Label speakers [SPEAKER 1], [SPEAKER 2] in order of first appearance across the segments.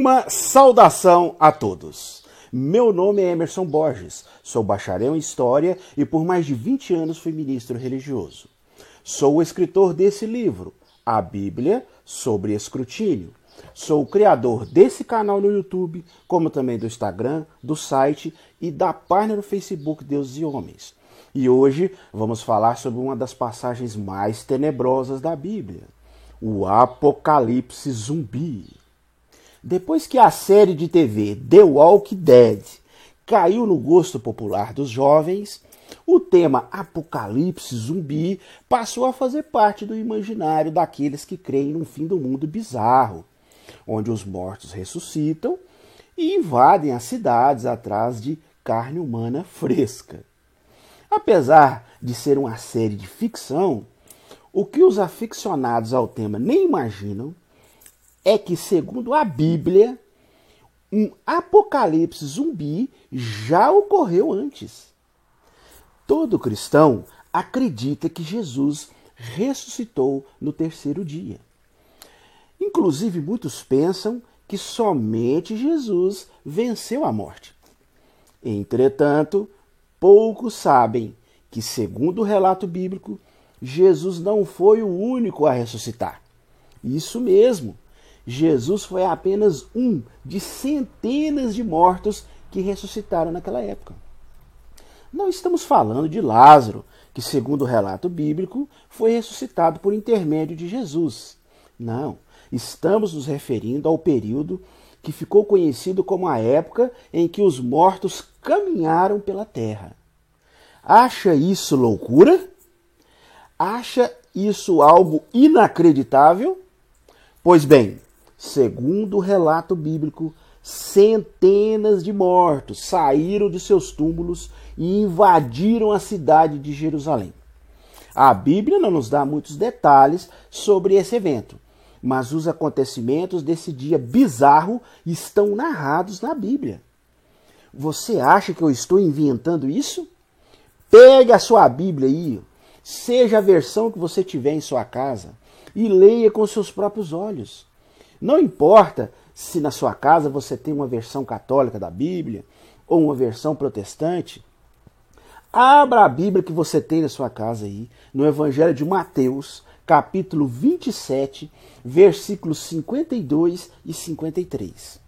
[SPEAKER 1] Uma saudação a todos. Meu nome é Emerson Borges, sou bacharel em História e por mais de 20 anos fui ministro religioso. Sou o escritor desse livro, A Bíblia sobre Escrutínio. Sou o criador desse canal no YouTube, como também do Instagram, do site e da página no Facebook Deus e Homens. E hoje vamos falar sobre uma das passagens mais tenebrosas da Bíblia, o Apocalipse Zumbi. Depois que a série de TV The Walking Dead caiu no gosto popular dos jovens, o tema apocalipse zumbi passou a fazer parte do imaginário daqueles que creem num fim do mundo bizarro, onde os mortos ressuscitam e invadem as cidades atrás de carne humana fresca. Apesar de ser uma série de ficção, o que os aficionados ao tema nem imaginam é que, segundo a Bíblia, um apocalipse zumbi já ocorreu antes. Todo cristão acredita que Jesus ressuscitou no terceiro dia. Inclusive, muitos pensam que somente Jesus venceu a morte. Entretanto, poucos sabem que, segundo o relato bíblico, Jesus não foi o único a ressuscitar. Isso mesmo, Jesus foi apenas um de centenas de mortos que ressuscitaram naquela época. Não estamos falando de Lázaro, que, segundo o relato bíblico, foi ressuscitado por intermédio de Jesus. Não, estamos nos referindo ao período que ficou conhecido como a época em que os mortos caminharam pela terra. Acha isso loucura? Acha isso algo inacreditável? Pois bem, Segundo o relato bíblico, centenas de mortos saíram de seus túmulos e invadiram a cidade de Jerusalém. A Bíblia não nos dá muitos detalhes sobre esse evento, mas os acontecimentos desse dia bizarro estão narrados na Bíblia. Você acha que eu estou inventando isso? Pegue a sua Bíblia aí, seja a versão que você tiver em sua casa, e leia com seus próprios olhos. Não importa se na sua casa você tem uma versão católica da Bíblia ou uma versão protestante. Abra a Bíblia que você tem na sua casa aí, no Evangelho de Mateus, capítulo 27, versículos 52 e 53.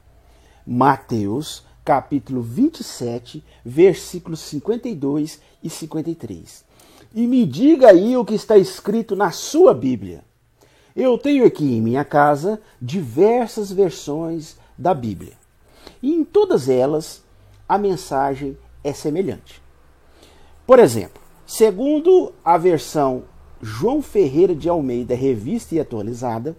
[SPEAKER 1] Mateus, capítulo 27, versículos 52 e 53. E me diga aí o que está escrito na sua Bíblia. Eu tenho aqui em minha casa diversas versões da Bíblia. E em todas elas a mensagem é semelhante. Por exemplo, segundo a versão João Ferreira de Almeida, revista e atualizada,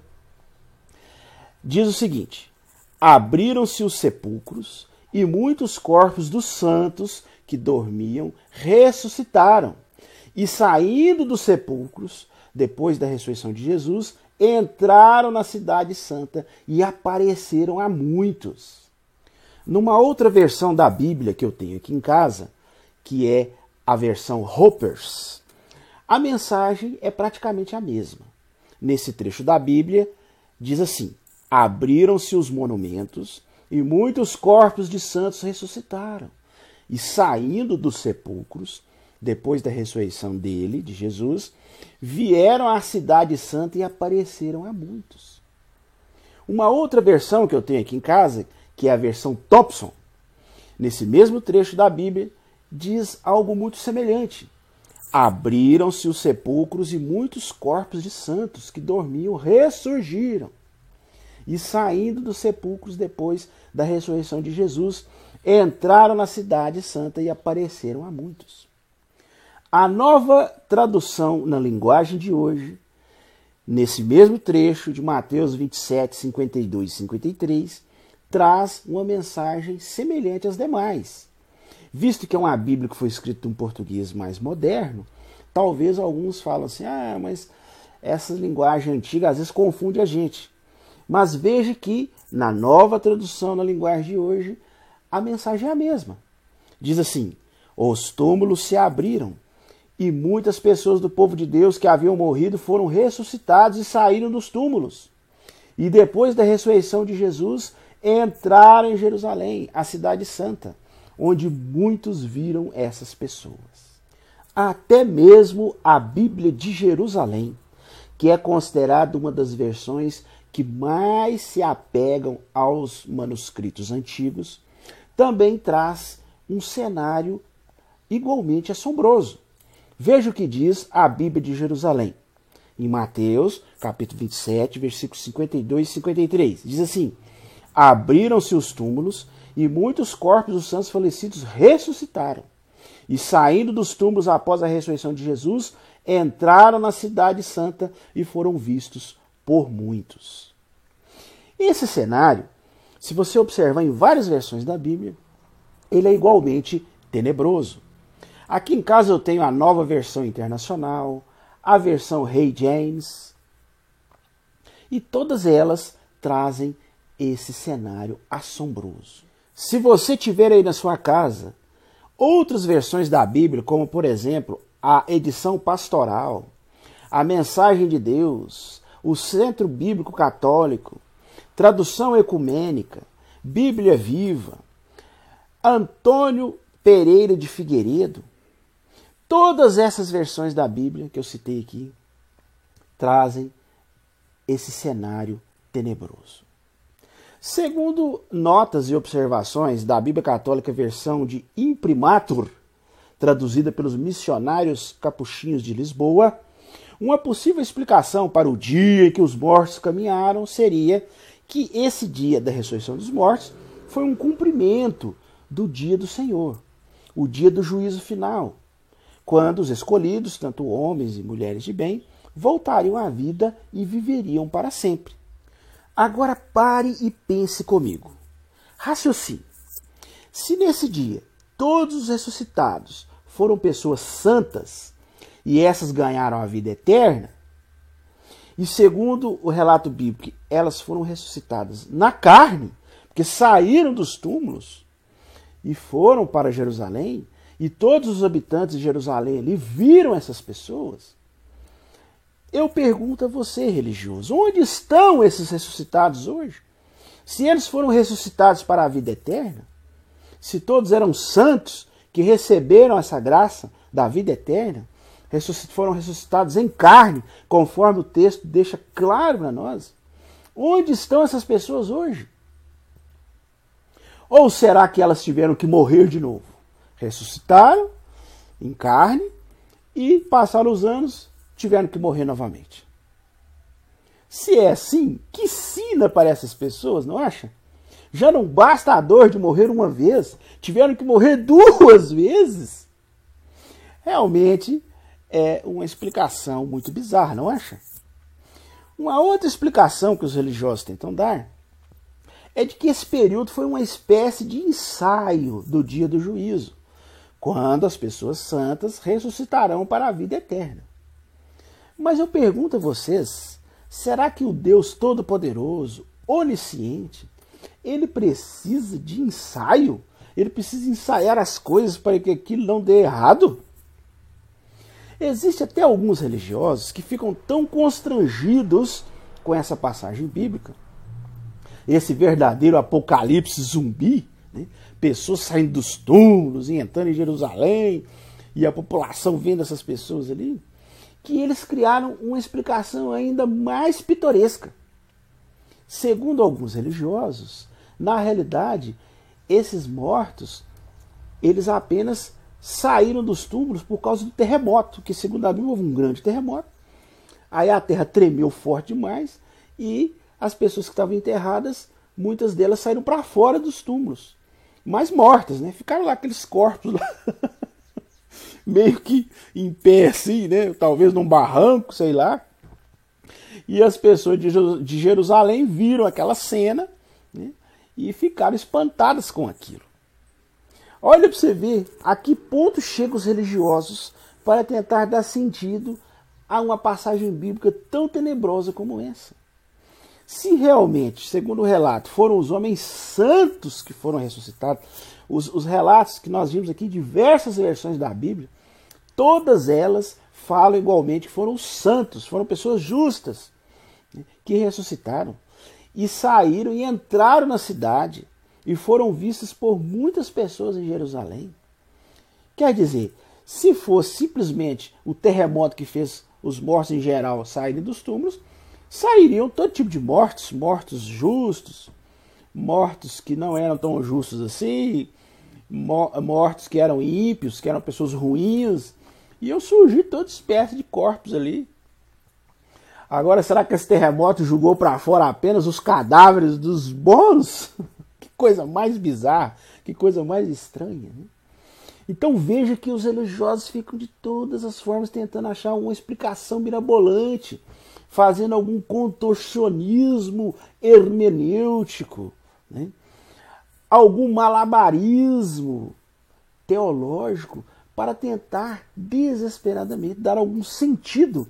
[SPEAKER 1] diz o seguinte: Abriram-se os sepulcros e muitos corpos dos santos que dormiam ressuscitaram. E saindo dos sepulcros, depois da ressurreição de Jesus, entraram na Cidade Santa e apareceram a muitos. Numa outra versão da Bíblia que eu tenho aqui em casa, que é a versão Hoppers, a mensagem é praticamente a mesma. Nesse trecho da Bíblia, diz assim: Abriram-se os monumentos e muitos corpos de santos ressuscitaram. E saindo dos sepulcros, depois da ressurreição dele, de Jesus, vieram à Cidade Santa e apareceram a muitos. Uma outra versão que eu tenho aqui em casa, que é a versão Thompson, nesse mesmo trecho da Bíblia, diz algo muito semelhante. Abriram-se os sepulcros e muitos corpos de santos que dormiam ressurgiram. E saindo dos sepulcros depois da ressurreição de Jesus, entraram na cidade santa e apareceram a muitos. A nova tradução na linguagem de hoje, nesse mesmo trecho de Mateus 27, 52 e 53, traz uma mensagem semelhante às demais. Visto que é uma Bíblia que foi escrita em português mais moderno, talvez alguns falam assim: ah, mas essa linguagem antiga às vezes confunde a gente. Mas veja que na nova tradução na linguagem de hoje, a mensagem é a mesma. Diz assim: os túmulos se abriram e muitas pessoas do povo de Deus que haviam morrido foram ressuscitados e saíram dos túmulos. E depois da ressurreição de Jesus, entraram em Jerusalém, a cidade santa, onde muitos viram essas pessoas. Até mesmo a Bíblia de Jerusalém, que é considerada uma das versões que mais se apegam aos manuscritos antigos, também traz um cenário igualmente assombroso. Veja o que diz a Bíblia de Jerusalém. Em Mateus, capítulo 27, versículos 52 e 53. Diz assim: Abriram-se os túmulos e muitos corpos dos santos falecidos ressuscitaram. E saindo dos túmulos após a ressurreição de Jesus, entraram na cidade santa e foram vistos por muitos. Esse cenário, se você observar em várias versões da Bíblia, ele é igualmente tenebroso. Aqui em casa eu tenho a nova versão internacional, a versão Rei James, e todas elas trazem esse cenário assombroso. Se você tiver aí na sua casa outras versões da Bíblia, como por exemplo a edição pastoral, a mensagem de Deus, o Centro Bíblico Católico, tradução ecumênica, Bíblia Viva, Antônio Pereira de Figueiredo, todas essas versões da Bíblia que eu citei aqui trazem esse cenário tenebroso. Segundo notas e observações da Bíblia Católica versão de imprimatur, traduzida pelos missionários capuchinhos de Lisboa, uma possível explicação para o dia em que os mortos caminharam seria que esse dia da ressurreição dos mortos foi um cumprimento do dia do Senhor, o dia do juízo final, quando os escolhidos, tanto homens e mulheres de bem, voltariam à vida e viveriam para sempre. Agora pare e pense comigo. Raciocine. Se nesse dia todos os ressuscitados foram pessoas santas e essas ganharam a vida eterna, e segundo o relato bíblico, elas foram ressuscitadas na carne, porque saíram dos túmulos e foram para Jerusalém, e todos os habitantes de Jerusalém ali viram essas pessoas. Eu pergunto a você, religioso, onde estão esses ressuscitados hoje? Se eles foram ressuscitados para a vida eterna, se todos eram santos que receberam essa graça da vida eterna, foram ressuscitados em carne, conforme o texto deixa claro para nós, onde estão essas pessoas hoje? Ou será que elas tiveram que morrer de novo? Ressuscitaram em carne e passaram os anos tiveram que morrer novamente. Se é assim, que sina para essas pessoas, não acha? Já não basta a dor de morrer uma vez, tiveram que morrer duas vezes. Realmente é uma explicação muito bizarra, não acha? Uma outra explicação que os religiosos tentam dar é de que esse período foi uma espécie de ensaio do dia do juízo, quando as pessoas santas ressuscitarão para a vida eterna. Mas eu pergunto a vocês: será que o Deus Todo-Poderoso, onisciente, ele precisa de ensaio? Ele precisa ensaiar as coisas para que aquilo não dê errado? Existe até alguns religiosos que ficam tão constrangidos com essa passagem bíblica, esse verdadeiro apocalipse zumbi, né? Pessoas saindo dos túmulos e entrando em Jerusalém, e a população vendo essas pessoas ali, que eles criaram uma explicação ainda mais pitoresca. Segundo alguns religiosos, na realidade, esses mortos, eles apenas saíram dos túmulos por causa do terremoto, que segundo a Bíblia houve um grande terremoto. Aí a terra tremeu forte demais e as pessoas que estavam enterradas, muitas delas saíram para fora dos túmulos, mas mortas, né? Ficaram lá aqueles corpos lá. meio que em pé assim, né? Talvez num barranco, sei lá. E as pessoas de Jerusalém viram aquela cena né? e ficaram espantadas com aquilo. Olha para você ver a que ponto chegam os religiosos para tentar dar sentido a uma passagem bíblica tão tenebrosa como essa. Se realmente, segundo o relato, foram os homens santos que foram ressuscitados, os, os relatos que nós vimos aqui, diversas versões da Bíblia, todas elas falam igualmente que foram santos, foram pessoas justas né, que ressuscitaram. e saíram e entraram na cidade e foram vistos por muitas pessoas em Jerusalém. Quer dizer, se fosse simplesmente o terremoto que fez os mortos em geral saírem dos túmulos, sairiam todo tipo de mortos, mortos justos, mortos que não eram tão justos assim, mortos que eram ímpios, que eram pessoas ruins, iam surgir toda espécie de corpos ali. Agora, será que esse terremoto jogou para fora apenas os cadáveres dos bons? que coisa mais bizarra, que coisa mais estranha. Né? Então veja que os religiosos ficam de todas as formas tentando achar uma explicação mirabolante, fazendo algum contorcionismo hermenêutico, né? algum malabarismo teológico para tentar desesperadamente dar algum sentido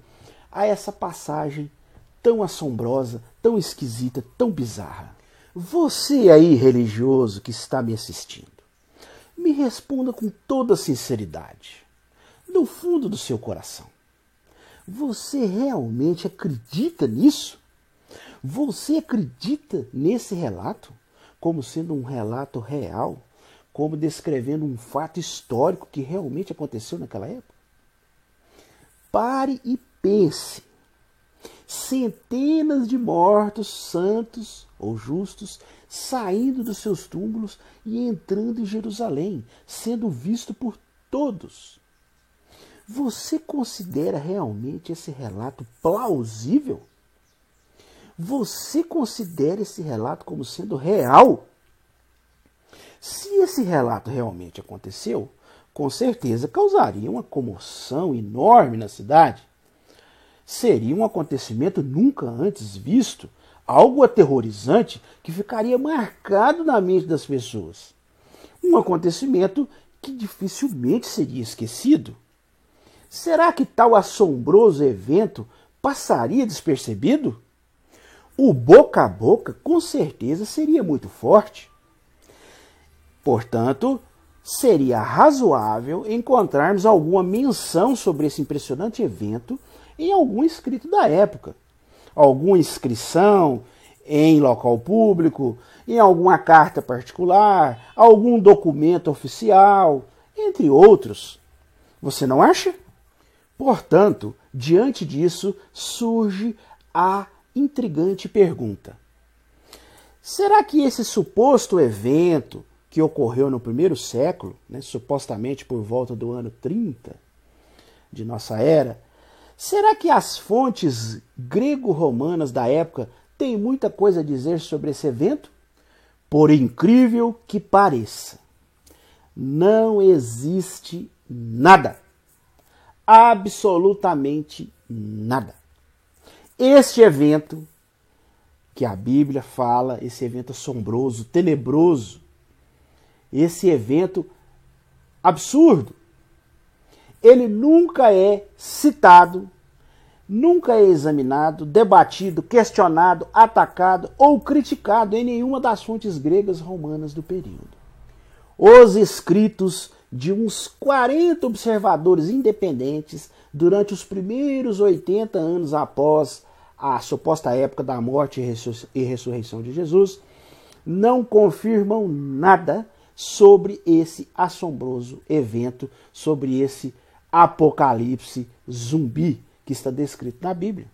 [SPEAKER 1] a essa passagem tão assombrosa, tão esquisita, tão bizarra. Você aí, religioso que está me assistindo, me responda com toda sinceridade, do fundo do seu coração. Você realmente acredita nisso? Você acredita nesse relato como sendo um relato real, como descrevendo um fato histórico que realmente aconteceu naquela época? Pare e pense. Centenas de mortos santos ou justos saindo dos seus túmulos e entrando em Jerusalém, sendo visto por todos. Você considera realmente esse relato plausível? Você considera esse relato como sendo real? Se esse relato realmente aconteceu, com certeza causaria uma comoção enorme na cidade seria um acontecimento nunca antes visto, algo aterrorizante que ficaria marcado na mente das pessoas. Um acontecimento que dificilmente seria esquecido. Será que tal assombroso evento passaria despercebido? O boca a boca com certeza seria muito forte. Portanto, seria razoável encontrarmos alguma menção sobre esse impressionante evento em algum escrito da época. Alguma inscrição em local público, em alguma carta particular, algum documento oficial, entre outros. Você não acha? Portanto, diante disso, surge a intrigante pergunta: será que esse suposto evento que ocorreu no primeiro século, né, supostamente por volta do ano 30 de nossa era, Será que as fontes grego-romanas da época têm muita coisa a dizer sobre esse evento? Por incrível que pareça, não existe nada. Absolutamente nada. Este evento que a Bíblia fala, esse evento assombroso, tenebroso, esse evento absurdo, ele nunca é citado, nunca é examinado, debatido, questionado, atacado ou criticado em nenhuma das fontes gregas romanas do período. Os escritos de uns 40 observadores independentes durante os primeiros 80 anos após a suposta época da morte e ressurreição de Jesus não confirmam nada sobre esse assombroso evento, sobre esse apocalipse zumbi que está descrito na Bíblia.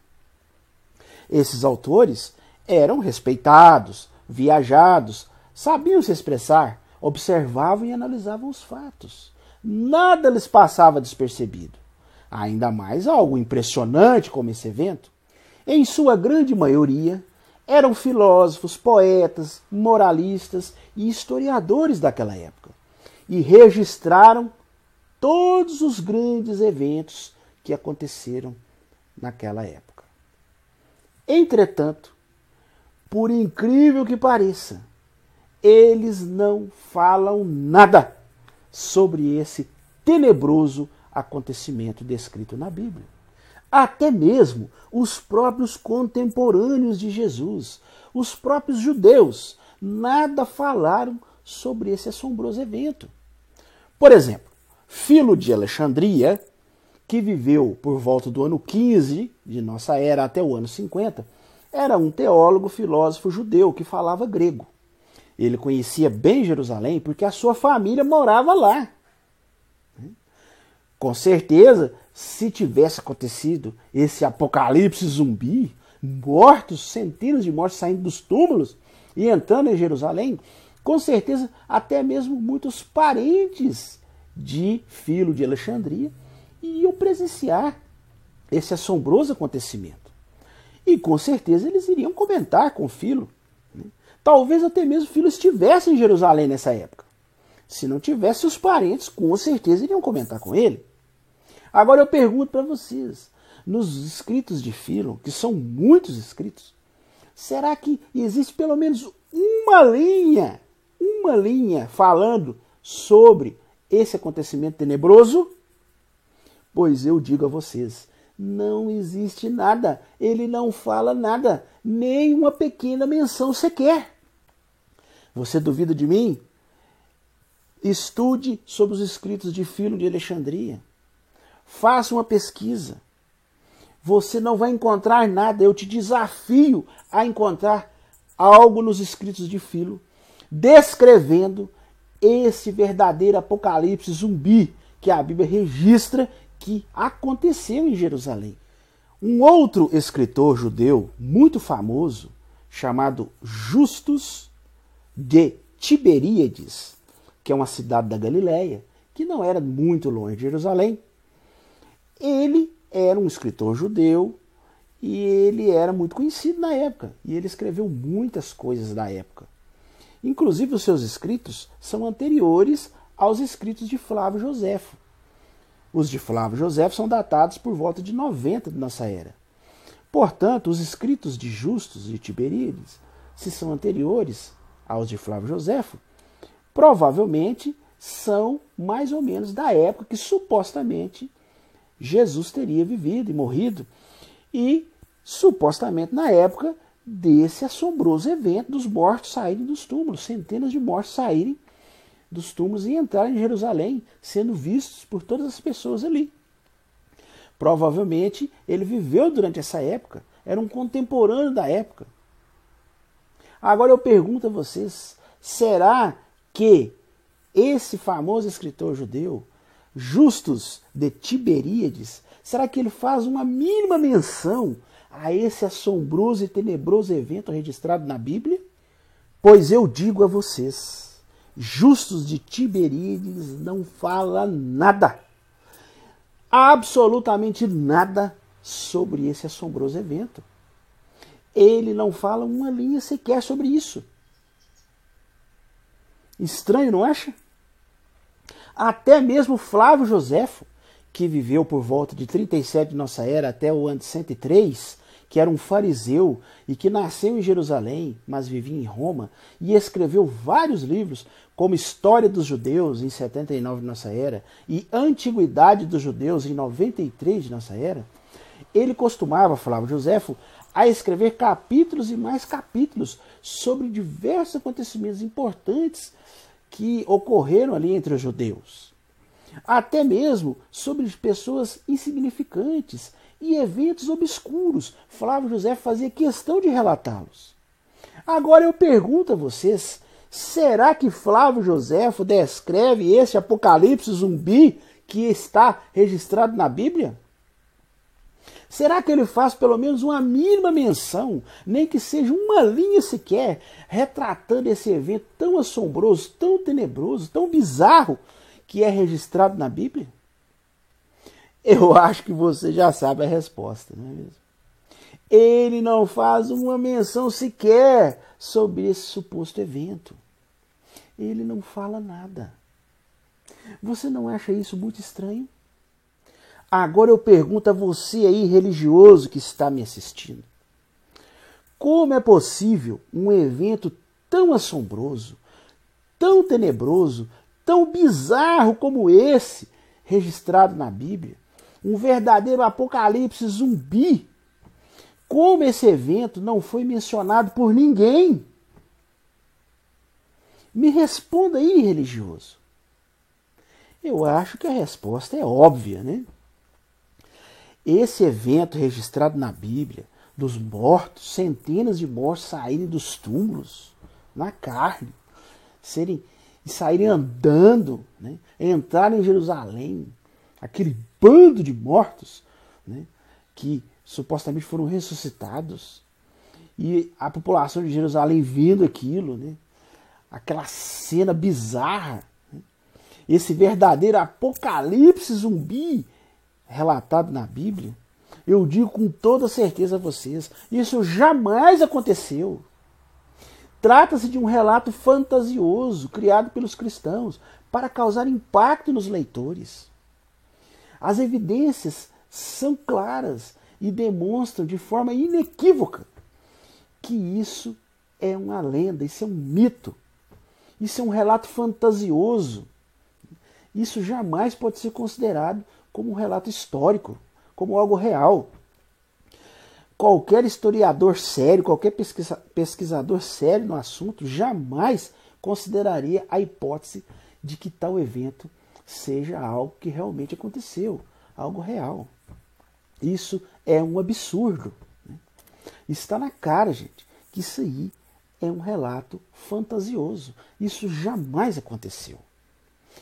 [SPEAKER 1] Esses autores eram respeitados, viajados, sabiam se expressar, observavam e analisavam os fatos. Nada lhes passava despercebido. Ainda mais algo impressionante como esse evento. Em sua grande maioria, eram filósofos, poetas, moralistas e historiadores daquela época. E registraram todos os grandes eventos que aconteceram naquela época. Entretanto, por incrível que pareça, eles não falam nada sobre esse tenebroso acontecimento descrito na Bíblia. Até mesmo os próprios contemporâneos de Jesus, os próprios judeus, nada falaram sobre esse assombroso evento. Por exemplo, Filo de Alexandria, que viveu por volta do ano 15 de nossa era até o ano 50, era um teólogo, filósofo judeu que falava grego. Ele conhecia bem Jerusalém porque a sua família morava lá. Com certeza, se tivesse acontecido esse apocalipse zumbi, mortos, centenas de mortos saindo dos túmulos e entrando em Jerusalém, com certeza até mesmo muitos parentes de Filo de Alexandria iam presenciar esse assombroso acontecimento. E com certeza eles iriam comentar com Filo. Talvez até mesmo Filo estivesse em Jerusalém nessa época. Se não tivesse, os parentes com certeza iriam comentar com ele. Agora eu pergunto para vocês, nos escritos de Filo, que são muitos escritos, será que existe pelo menos uma linha, uma linha falando sobre esse acontecimento tenebroso? Pois eu digo a vocês, não existe nada. Ele não fala nada, nem uma pequena menção sequer. Você duvida de mim? Estude sobre os escritos de Filo de Alexandria. Faça uma pesquisa. Você não vai encontrar nada. Eu te desafio a encontrar algo nos escritos de Filo descrevendo esse verdadeiro apocalipse zumbi que a Bíblia registra que aconteceu em Jerusalém. Um outro escritor judeu muito famoso, chamado Justus de Tiberíades, que é uma cidade da Galiléia, que não era muito longe de Jerusalém, ele era um escritor judeu e ele era muito conhecido na época, e ele escreveu muitas coisas da época. Inclusive, os seus escritos são anteriores aos escritos de Flávio Joséfo. Os de Flávio Joséfo são datados por volta de 90 de nossa era. Portanto, os escritos de Justus e Tiberíades, se são anteriores aos de Flávio Joséfo, provavelmente são mais ou menos da época que supostamente Jesus teria vivido e morrido, e supostamente na época desse assombroso evento dos mortos saírem dos túmulos, centenas de mortos saírem dos túmulos e entrarem em Jerusalém, sendo vistos por todas as pessoas ali. Provavelmente ele viveu durante essa época, era um contemporâneo da época. Agora eu pergunto a vocês: será que esse famoso escritor judeu, Justus de Tiberíades, será que ele faz uma mínima menção a esse assombroso e tenebroso evento registrado na Bíblia? Pois eu digo a vocês, Justus de Tiberíades não fala nada, absolutamente nada sobre esse assombroso evento. Ele não fala uma linha sequer sobre isso. Estranho, não acha? Até mesmo Flávio Joséfo, que viveu por volta de 37 de nossa era até o ano 103, que era um fariseu e que nasceu em Jerusalém, mas vivia em Roma, e escreveu vários livros, como História dos Judeus, em 79 de nossa era, e Antiguidade dos Judeus, em 93 de nossa era, ele costumava, falava Joséfo, a escrever capítulos e mais capítulos sobre diversos acontecimentos importantes que ocorreram ali entre os judeus. Até mesmo sobre pessoas insignificantes e eventos obscuros. Flávio José fazia questão de relatá-los. Agora eu pergunto a vocês: será que Flávio Joséfo descreve esse apocalipse zumbi que está registrado na Bíblia? Será que ele faz pelo menos uma mínima menção, nem que seja uma linha sequer, retratando esse evento tão assombroso, tão tenebroso, tão bizarro que é registrado na Bíblia? Eu acho que você já sabe a resposta, não é mesmo? Ele não faz uma menção sequer sobre esse suposto evento. Ele não fala nada. Você não acha isso muito estranho? Agora eu pergunto a você aí, religioso que está me assistindo: como é possível um evento tão assombroso, tão tenebroso, tão bizarro como esse, registrado na Bíblia, um verdadeiro apocalipse zumbi. Como esse evento não foi mencionado por ninguém? Me responda aí, religioso. Eu acho que a resposta é óbvia, né? Esse evento registrado na Bíblia, dos mortos, centenas de mortos saírem dos túmulos na carne, serem e saírem andando, né? entrarem em Jerusalém, aquele bando de mortos né? que supostamente foram ressuscitados, e a população de Jerusalém vendo aquilo, né? aquela cena bizarra, né? esse verdadeiro apocalipse zumbi relatado na Bíblia, eu digo com toda certeza a vocês, isso jamais aconteceu. Trata-se de um relato fantasioso criado pelos cristãos para causar impacto nos leitores. As evidências são claras e demonstram de forma inequívoca que isso é uma lenda, isso é um mito, isso é um relato fantasioso. Isso jamais pode ser considerado como um relato histórico, como algo real qualquer historiador sério, qualquer pesquisa, pesquisador sério no assunto jamais consideraria a hipótese de que tal evento seja algo que realmente aconteceu, algo real. Isso é um absurdo. Né? Está na cara, gente, que isso aí é um relato fantasioso. Isso jamais aconteceu.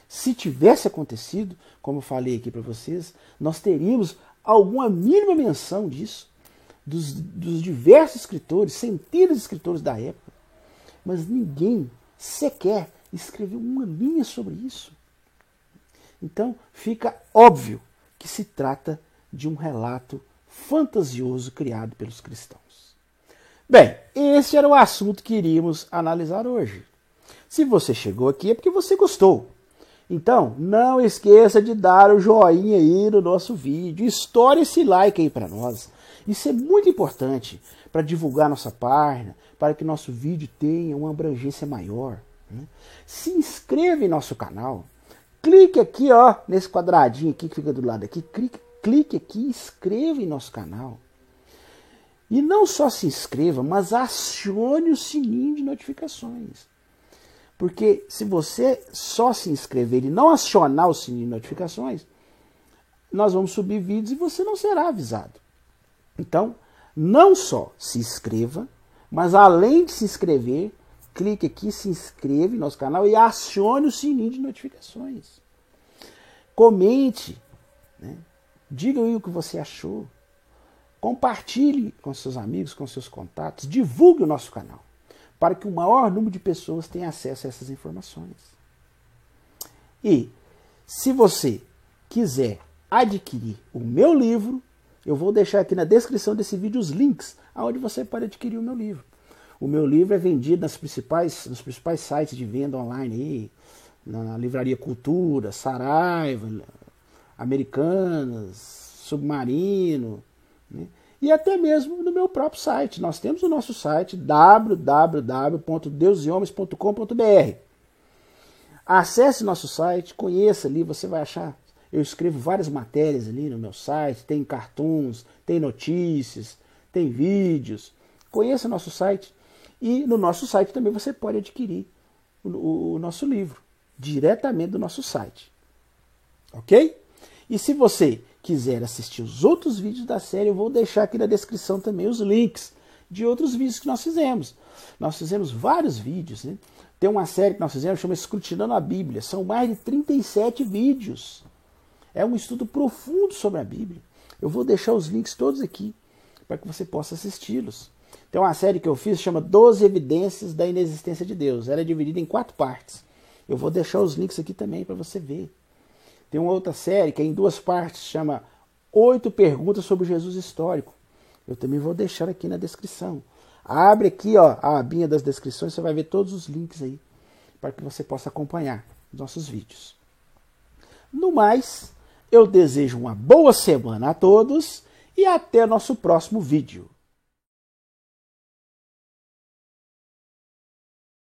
[SPEAKER 1] Se tivesse acontecido, como eu falei aqui para vocês, nós teríamos alguma mínima menção disso dos, dos diversos escritores, centenas de escritores da época, mas ninguém sequer escreveu uma linha sobre isso. Então fica óbvio que se trata de um relato fantasioso criado pelos cristãos. Bem, esse era o assunto que iríamos analisar hoje. Se você chegou aqui é porque você gostou. Então, não esqueça de dar o joinha aí no nosso vídeo. Estoure esse like aí para nós. Isso é muito importante para divulgar nossa página, para que nosso vídeo tenha uma abrangência maior. Né? Se inscreva em nosso canal. Clique aqui, ó, nesse quadradinho aqui que fica do lado aqui. Clique, clique aqui inscreva em nosso canal. E não só se inscreva, mas acione o sininho de notificações. Porque se você só se inscrever e não acionar o sininho de notificações, nós vamos subir vídeos e você não será avisado. Então, não só se inscreva, mas além de se inscrever, clique aqui, se inscreva no nosso canal e acione o sininho de notificações. Comente, né? diga aí o que você achou. Compartilhe com seus amigos, com seus contatos, divulgue o nosso canal, para que o maior número de pessoas tenha acesso a essas informações. E, se você quiser adquirir o meu livro, eu vou deixar aqui na descrição desse vídeo os links aonde você pode adquirir o meu livro. O meu livro é vendido nas principais, nos principais sites de venda online aí, na Livraria Cultura, Saraiva, Americanas, Submarino, né? E até mesmo no meu próprio site. Nós temos o nosso site www.deuseomens.com.br. Acesse nosso site, conheça ali, você vai achar eu escrevo várias matérias ali no meu site, tem cartoons, tem notícias, tem vídeos. Conheça nosso site. E no nosso site também você pode adquirir o, o, o nosso livro, diretamente do nosso site. Ok? E se você quiser assistir os outros vídeos da série, eu vou deixar aqui na descrição também os links de outros vídeos que nós fizemos. Nós fizemos vários vídeos, né? Tem uma série que nós fizemos, chama Escrutinando a Bíblia. São mais de 37 vídeos. É um estudo profundo sobre a Bíblia. Eu vou deixar os links todos aqui para que você possa assisti-los. Tem uma série que eu fiz chama 12 Evidências da Inexistência de Deus. Ela é dividida em quatro partes. Eu vou deixar os links aqui também para você ver. Tem uma outra série que é em duas partes, chama Oito Perguntas sobre Jesus Histórico. Eu também vou deixar aqui na descrição. Abre aqui ó, a abinha das descrições, você vai ver todos os links aí para que você possa acompanhar os nossos vídeos. No mais, eu desejo uma boa semana a todos e até nosso próximo vídeo.